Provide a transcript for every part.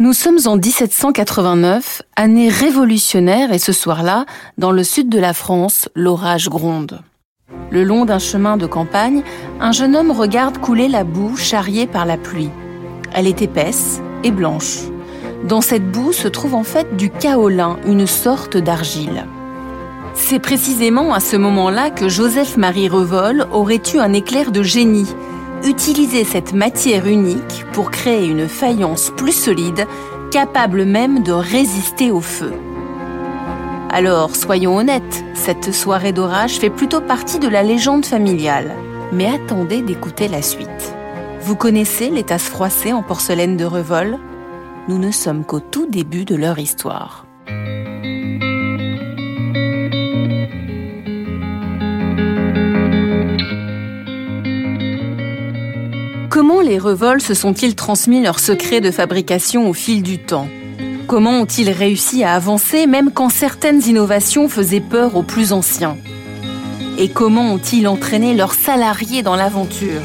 Nous sommes en 1789, année révolutionnaire et ce soir-là, dans le sud de la France, l'orage gronde. Le long d'un chemin de campagne, un jeune homme regarde couler la boue charriée par la pluie. Elle est épaisse et blanche. Dans cette boue se trouve en fait du kaolin, une sorte d'argile. C'est précisément à ce moment-là que Joseph-Marie Revol aurait eu un éclair de génie utiliser cette matière unique pour créer une faïence plus solide, capable même de résister au feu. Alors, soyons honnêtes, cette soirée d'orage fait plutôt partie de la légende familiale. Mais attendez d'écouter la suite. Vous connaissez les tasses froissées en porcelaine de Revol? Nous ne sommes qu'au tout début de leur histoire. Comment les Revol se sont-ils transmis leurs secrets de fabrication au fil du temps? Comment ont-ils réussi à avancer même quand certaines innovations faisaient peur aux plus anciens? Et comment ont-ils entraîné leurs salariés dans l'aventure?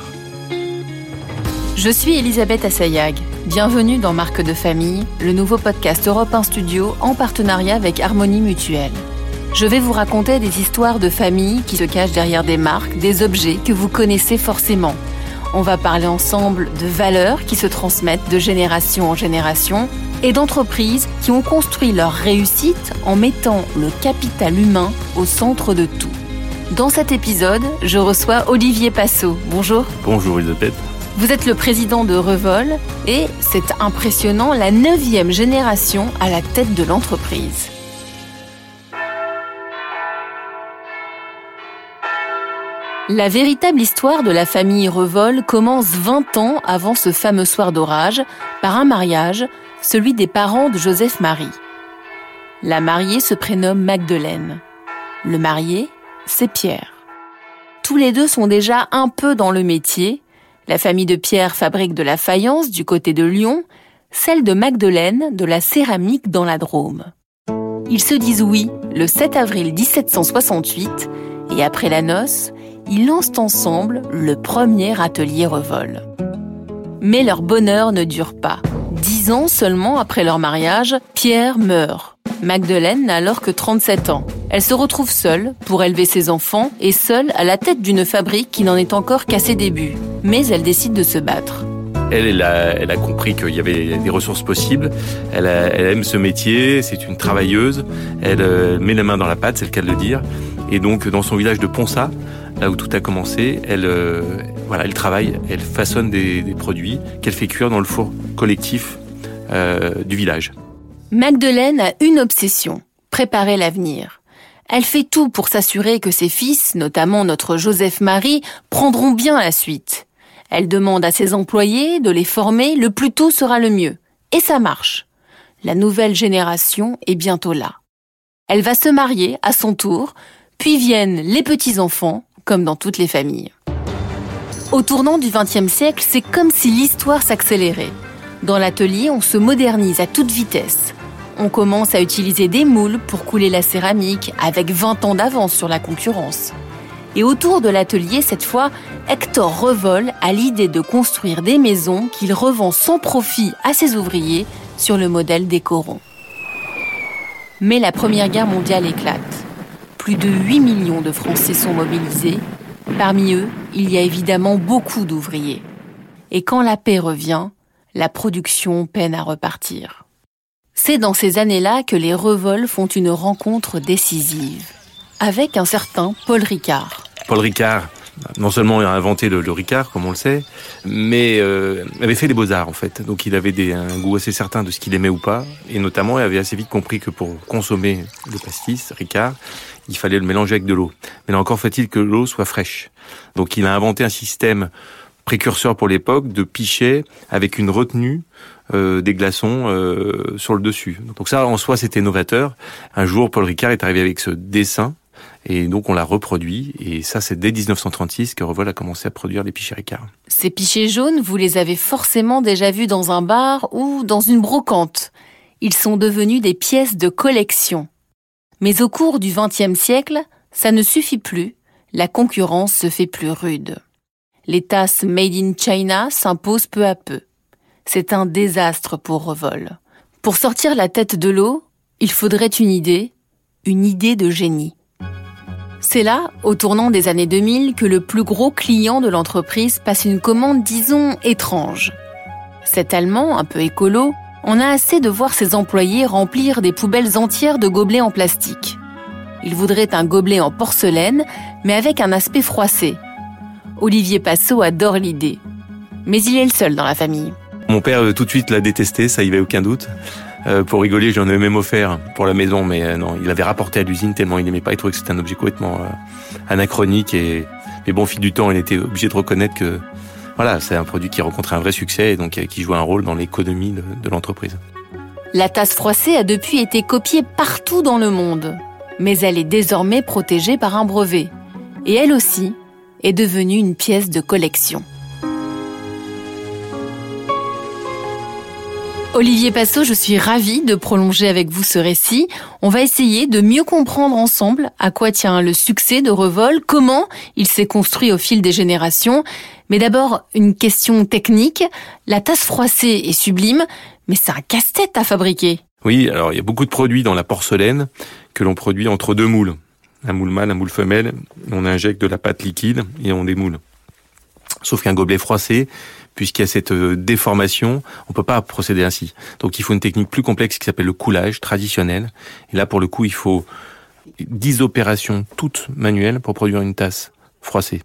Je suis Elisabeth Assayag. Bienvenue dans Marque de famille, le nouveau podcast Europe 1 Studio en partenariat avec Harmonie Mutuelle. Je vais vous raconter des histoires de famille qui se cachent derrière des marques, des objets que vous connaissez forcément on va parler ensemble de valeurs qui se transmettent de génération en génération et d'entreprises qui ont construit leur réussite en mettant le capital humain au centre de tout. Dans cet épisode, je reçois Olivier Passot. Bonjour. Bonjour Elisabeth. Vous êtes le président de Revol et c'est impressionnant, la neuvième génération à la tête de l'entreprise. La véritable histoire de la famille Revol commence 20 ans avant ce fameux soir d'orage par un mariage, celui des parents de Joseph Marie. La mariée se prénomme Magdeleine. Le marié, c'est Pierre. Tous les deux sont déjà un peu dans le métier. La famille de Pierre fabrique de la faïence du côté de Lyon, celle de Magdeleine de la céramique dans la Drôme. Ils se disent oui le 7 avril 1768 et après la noce, ils lancent ensemble le premier atelier Revol. Mais leur bonheur ne dure pas. Dix ans seulement après leur mariage, Pierre meurt. Magdeleine n'a alors que 37 ans. Elle se retrouve seule pour élever ses enfants et seule à la tête d'une fabrique qui n'en est encore qu'à ses débuts. Mais elle décide de se battre. Elle, elle a, elle a compris qu'il y avait des ressources possibles. Elle, aime ce métier, c'est une travailleuse. Elle euh, met la main dans la pâte, c'est le cas de le dire. Et donc, dans son village de Ponsa, là où tout a commencé, elle, euh, voilà, elle travaille, elle façonne des, produits qu'elle fait cuire dans le four collectif euh, du village. Magdeleine a une obsession, préparer l'avenir. Elle fait tout pour s'assurer que ses fils, notamment notre Joseph-Marie, prendront bien la suite. Elle demande à ses employés de les former, le plus tôt sera le mieux. Et ça marche. La nouvelle génération est bientôt là. Elle va se marier à son tour, puis viennent les petits-enfants, comme dans toutes les familles. Au tournant du XXe siècle, c'est comme si l'histoire s'accélérait. Dans l'atelier, on se modernise à toute vitesse. On commence à utiliser des moules pour couler la céramique avec 20 ans d'avance sur la concurrence. Et autour de l'atelier, cette fois, Hector Revol a l'idée de construire des maisons qu'il revend sans profit à ses ouvriers sur le modèle des corons. Mais la Première Guerre mondiale éclate. Plus de 8 millions de Français sont mobilisés. Parmi eux, il y a évidemment beaucoup d'ouvriers. Et quand la paix revient, la production peine à repartir. C'est dans ces années-là que les revols font une rencontre décisive avec un certain Paul Ricard. Paul Ricard, non seulement il a inventé le, Ricard, comme on le sait, mais euh, avait fait les beaux-arts en fait. Donc il avait des, un goût assez certain de ce qu'il aimait ou pas. Et notamment, il avait assez vite compris que pour consommer le pastis, Ricard, il fallait le mélanger avec de l'eau. Mais là encore, faut-il que l'eau soit fraîche. Donc il a inventé un système précurseur pour l'époque de pichet avec une retenue euh, des glaçons euh, sur le dessus. Donc ça, en soi, c'était novateur. Un jour, Paul Ricard est arrivé avec ce dessin et donc on l'a reproduit, et ça c'est dès 1936 que Revol a commencé à produire les pichets Ricard. Ces pichets jaunes, vous les avez forcément déjà vus dans un bar ou dans une brocante. Ils sont devenus des pièces de collection. Mais au cours du XXe siècle, ça ne suffit plus, la concurrence se fait plus rude. Les tasses made in China s'imposent peu à peu. C'est un désastre pour Revol. Pour sortir la tête de l'eau, il faudrait une idée, une idée de génie. C'est là, au tournant des années 2000, que le plus gros client de l'entreprise passe une commande, disons, étrange. Cet Allemand, un peu écolo, en a assez de voir ses employés remplir des poubelles entières de gobelets en plastique. Il voudrait un gobelet en porcelaine, mais avec un aspect froissé. Olivier Passot adore l'idée. Mais il est le seul dans la famille. Mon père tout de suite l'a détesté, ça y avait aucun doute. Euh, pour rigoler, j'en avais même offert pour la maison, mais euh, non, il avait rapporté à l'usine tellement il n'aimait pas. Il trouvait que c'était un objet complètement anachronique et mais bon, fil du temps, il était obligé de reconnaître que voilà, c'est un produit qui rencontrait un vrai succès et donc qui jouait un rôle dans l'économie de l'entreprise. La tasse froissée a depuis été copiée partout dans le monde, mais elle est désormais protégée par un brevet. Et elle aussi est devenue une pièce de collection. Olivier Passot, je suis ravie de prolonger avec vous ce récit. On va essayer de mieux comprendre ensemble à quoi tient le succès de Revol, comment il s'est construit au fil des générations. Mais d'abord, une question technique. La tasse froissée est sublime, mais c'est un casse-tête à fabriquer. Oui, alors il y a beaucoup de produits dans la porcelaine que l'on produit entre deux moules. Un moule mâle, un moule femelle. On injecte de la pâte liquide et on démoule. Sauf qu'un gobelet froissé, puisqu'il y a cette euh, déformation, on peut pas procéder ainsi. Donc il faut une technique plus complexe qui s'appelle le coulage traditionnel. Et là, pour le coup, il faut 10 opérations toutes manuelles pour produire une tasse froissée.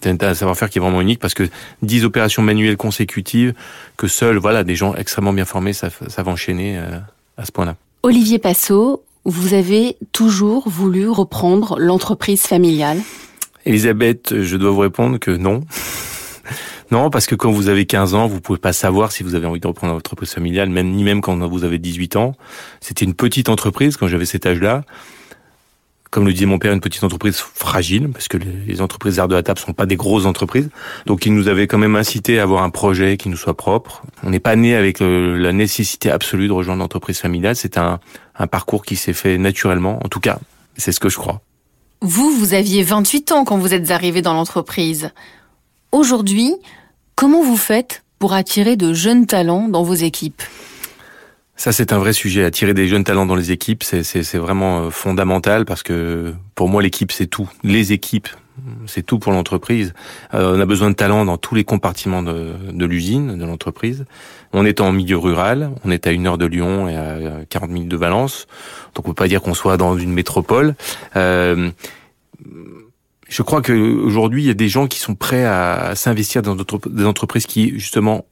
C'est un savoir-faire qui est vraiment unique parce que 10 opérations manuelles consécutives que seuls voilà, des gens extrêmement bien formés savent, savent enchaîner euh, à ce point-là. Olivier Passot, vous avez toujours voulu reprendre l'entreprise familiale? Elisabeth, je dois vous répondre que non. Non, parce que quand vous avez 15 ans, vous pouvez pas savoir si vous avez envie de reprendre votre entreprise familiale, même ni même quand vous avez 18 ans. C'était une petite entreprise quand j'avais cet âge-là. Comme le disait mon père, une petite entreprise fragile, parce que les entreprises d'art de la table sont pas des grosses entreprises. Donc il nous avait quand même incité à avoir un projet qui nous soit propre. On n'est pas né avec euh, la nécessité absolue de rejoindre l'entreprise familiale. C'est un, un parcours qui s'est fait naturellement. En tout cas, c'est ce que je crois. Vous, vous aviez 28 ans quand vous êtes arrivé dans l'entreprise. Aujourd'hui, comment vous faites pour attirer de jeunes talents dans vos équipes? Ça, c'est un vrai sujet. Attirer des jeunes talents dans les équipes, c'est vraiment euh, fondamental parce que pour moi, l'équipe, c'est tout. Les équipes, c'est tout pour l'entreprise. Euh, on a besoin de talents dans tous les compartiments de, l'usine, de l'entreprise. On est en milieu rural, on est à une heure de Lyon et à 40 minutes de Valence. Donc on peut pas dire qu'on soit dans une métropole. Euh, je crois qu'aujourd'hui, il y a des gens qui sont prêts à s'investir dans des entreprises qui, justement,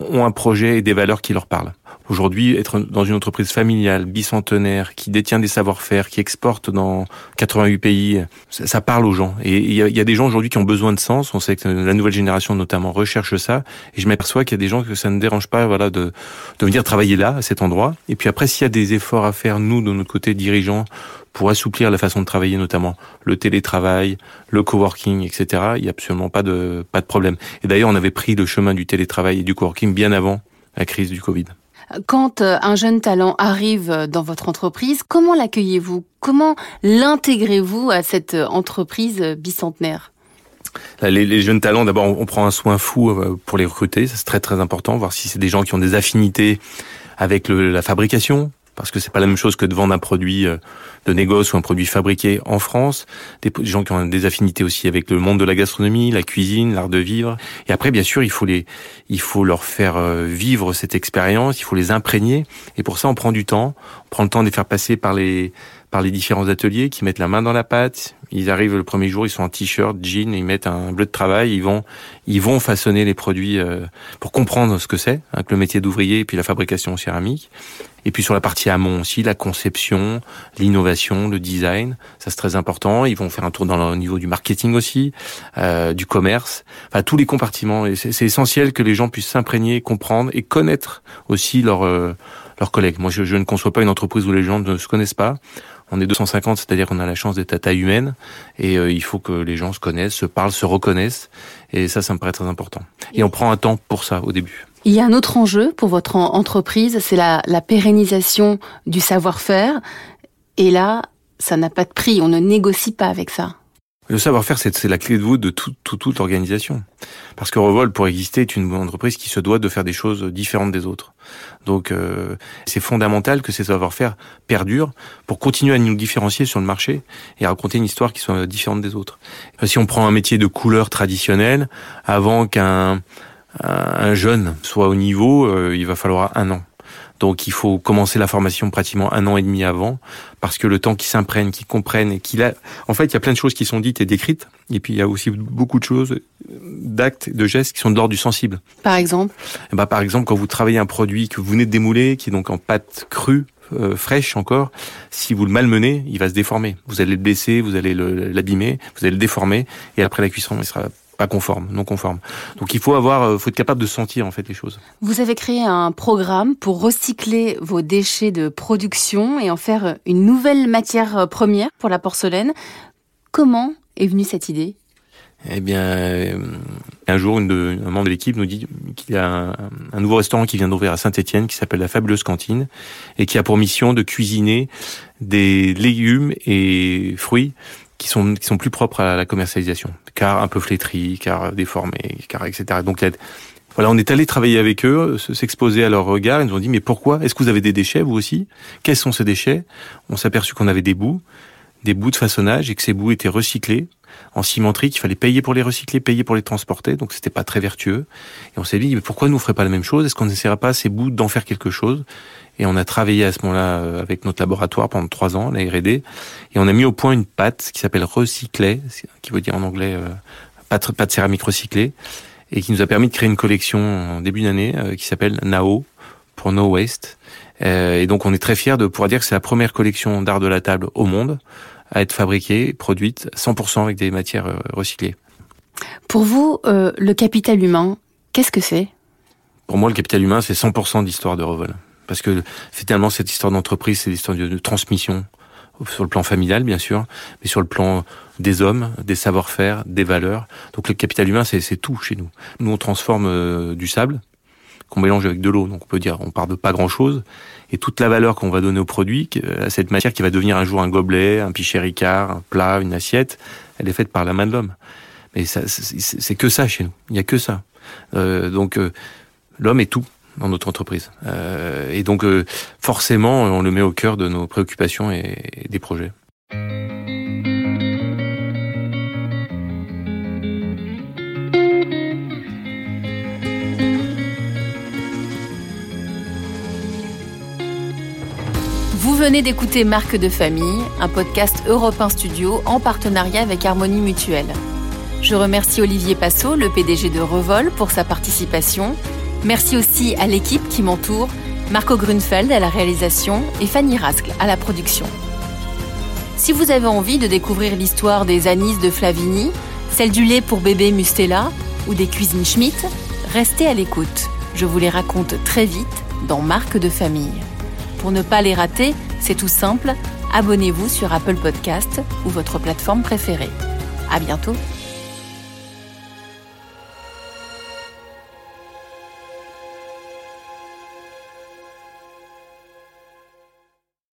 ont un projet et des valeurs qui leur parlent. Aujourd'hui, être dans une entreprise familiale, bicentenaire, qui détient des savoir-faire, qui exporte dans 88 pays, ça, parle aux gens. Et il y a, des gens aujourd'hui qui ont besoin de sens. On sait que la nouvelle génération, notamment, recherche ça. Et je m'aperçois qu'il y a des gens que ça ne dérange pas, voilà, de, de venir travailler là, à cet endroit. Et puis après, s'il y a des efforts à faire, nous, de notre côté, dirigeants, pour assouplir la façon de travailler, notamment le télétravail, le coworking, etc. Il n'y a absolument pas de pas de problème. Et d'ailleurs, on avait pris le chemin du télétravail et du coworking bien avant la crise du Covid. Quand euh, un jeune talent arrive dans votre entreprise, comment l'accueillez-vous? Comment l'intégrez-vous à cette entreprise bicentenaire? Les, les, jeunes talents, d'abord, on prend un soin fou euh, pour les recruter. C'est très très important, voir si c'est des gens qui ont des affinités avec le, la fabrication, parce que c'est pas la même chose que de vendre un produit euh, de négoce ou un produit fabriqué en France. Des gens qui ont des affinités aussi avec le monde de la gastronomie, la cuisine, l'art de vivre. Et après, bien sûr, il faut les, il faut leur faire euh, vivre cette expérience, il faut les imprégner. Et pour ça, on prend du temps. On prend le temps de les faire passer par les, par les différents ateliers qui mettent la main dans la pâte. Ils arrivent le premier jour, ils sont en t-shirt, jean, ils mettent un bleu de travail, ils vont, ils vont façonner les produits euh, pour comprendre ce que c'est, hein, le métier d'ouvrier et puis la fabrication en céramique. Et puis sur la partie amont aussi, la conception, l'innovation, le design, ça c'est très important. Ils vont faire un tour dans le niveau du marketing aussi, euh, du commerce, enfin tous les compartiments. Et c'est essentiel que les gens puissent s'imprégner, comprendre et connaître aussi leurs euh, leurs collègues. Moi, je, je ne conçois pas une entreprise où les gens ne se connaissent pas. On est 250, c'est-à-dire qu'on a la chance d'être à taille humaine et euh, il faut que les gens se connaissent, se parlent, se reconnaissent et ça, ça me paraît très important. Et on prend un temps pour ça au début. Il y a un autre enjeu pour votre entreprise, c'est la, la pérennisation du savoir-faire. Et là, ça n'a pas de prix, on ne négocie pas avec ça. Le savoir-faire, c'est la clé de voûte de toute organisation. Parce que Revol, pour exister, est une entreprise qui se doit de faire des choses différentes des autres. Donc, euh, c'est fondamental que ces savoir-faire perdurent pour continuer à nous différencier sur le marché et raconter une histoire qui soit différente des autres. Si on prend un métier de couleur traditionnel, avant qu'un un jeune soit au niveau, euh, il va falloir un an. Donc il faut commencer la formation pratiquement un an et demi avant, parce que le temps qu'ils s'imprègnent, qu'ils comprennent et qu'il a... En fait, il y a plein de choses qui sont dites et décrites, et puis il y a aussi beaucoup de choses, d'actes, de gestes qui sont de l'ordre du sensible. Par exemple? Eh ben, Par exemple, quand vous travaillez un produit que vous venez de démouler, qui est donc en pâte crue, euh, fraîche encore, si vous le malmenez, il va se déformer. Vous allez le blesser, vous allez l'abîmer, vous allez le déformer, et après la cuisson, il sera pas conforme, non conforme. Donc il faut avoir, euh, faut être capable de sentir en fait les choses. Vous avez créé un programme pour recycler vos déchets de production et en faire une nouvelle matière euh, première pour la porcelaine. Comment est venue cette idée? Eh bien, euh, un jour, une de, un membre de l'équipe nous dit qu'il y a un, un, nouveau restaurant qui vient d'ouvrir à Saint-Étienne, qui s'appelle la Fabuleuse Cantine, et qui a pour mission de cuisiner des légumes et fruits qui sont qui sont plus propres à la commercialisation, car un peu flétris, car déformés, car etc. Donc voilà, on est allé travailler avec eux, s'exposer à leur regard. Ils nous ont dit mais pourquoi? Est-ce que vous avez des déchets vous aussi? Quels sont ces déchets? On s'est aperçu qu'on avait des bouts, des bouts de façonnage et que ces bouts étaient recyclés en cimenterie, qu'il fallait payer pour les recycler, payer pour les transporter, donc c'était pas très vertueux. Et on s'est dit mais pourquoi nous ferait pas la même chose? Est-ce qu'on n'essaierait pas ces bouts d'en faire quelque chose? Et on a travaillé à ce moment-là euh, avec notre laboratoire pendant trois ans, la R&D, et on a mis au point une pâte qui s'appelle recyclé, qui veut dire en anglais euh, pâte, pâte céramique recyclée, et qui nous a permis de créer une collection en début d'année euh, qui s'appelle NAO pour No Waste. et donc on est très fiers de pouvoir dire que c'est la première collection d'art de la table au monde à être fabriquée, produite 100% avec des matières recyclées. Pour vous, le capital humain, qu'est-ce que c'est? Pour moi, le capital humain, c'est 100% d'histoire de Revol. Parce que finalement, cette histoire d'entreprise, c'est l'histoire de, transmission sur le plan familial, bien sûr, mais sur le plan des hommes, des savoir-faire, des valeurs. Donc le capital humain, c'est tout chez nous. Nous, on transforme euh, du sable qu'on mélange avec de l'eau. Donc on peut dire, on part de pas grand-chose. Et toute la valeur qu'on va donner au produit, à cette matière qui va devenir un jour un gobelet, un pichet ricard, un plat, une assiette, elle est faite par la main de l'homme. Mais c'est que ça chez nous. Il n'y a que ça. Euh, donc euh, l'homme est tout dans notre entreprise. Euh, et donc euh, forcément, on le met au cœur de nos préoccupations et, des projets. Venez d'écouter Marque de famille, un podcast Europe 1 Studio en partenariat avec Harmonie Mutuelle. Je remercie Olivier Passot, le PDG de Revol, pour sa participation Merci aussi à l'équipe qui m'entoure, Marco Grunfeld à la réalisation et Fanny Rascle à la production. Si vous avez envie de découvrir l'histoire des anis de Flavigny, celle du lait pour bébé Mustela ou des cuisines Schmitt, restez à l'écoute. Je vous les raconte très vite dans Marque de famille. Pour ne pas les rater, c'est tout simple, abonnez-vous sur Apple Podcast ou votre plateforme préférée. À bientôt!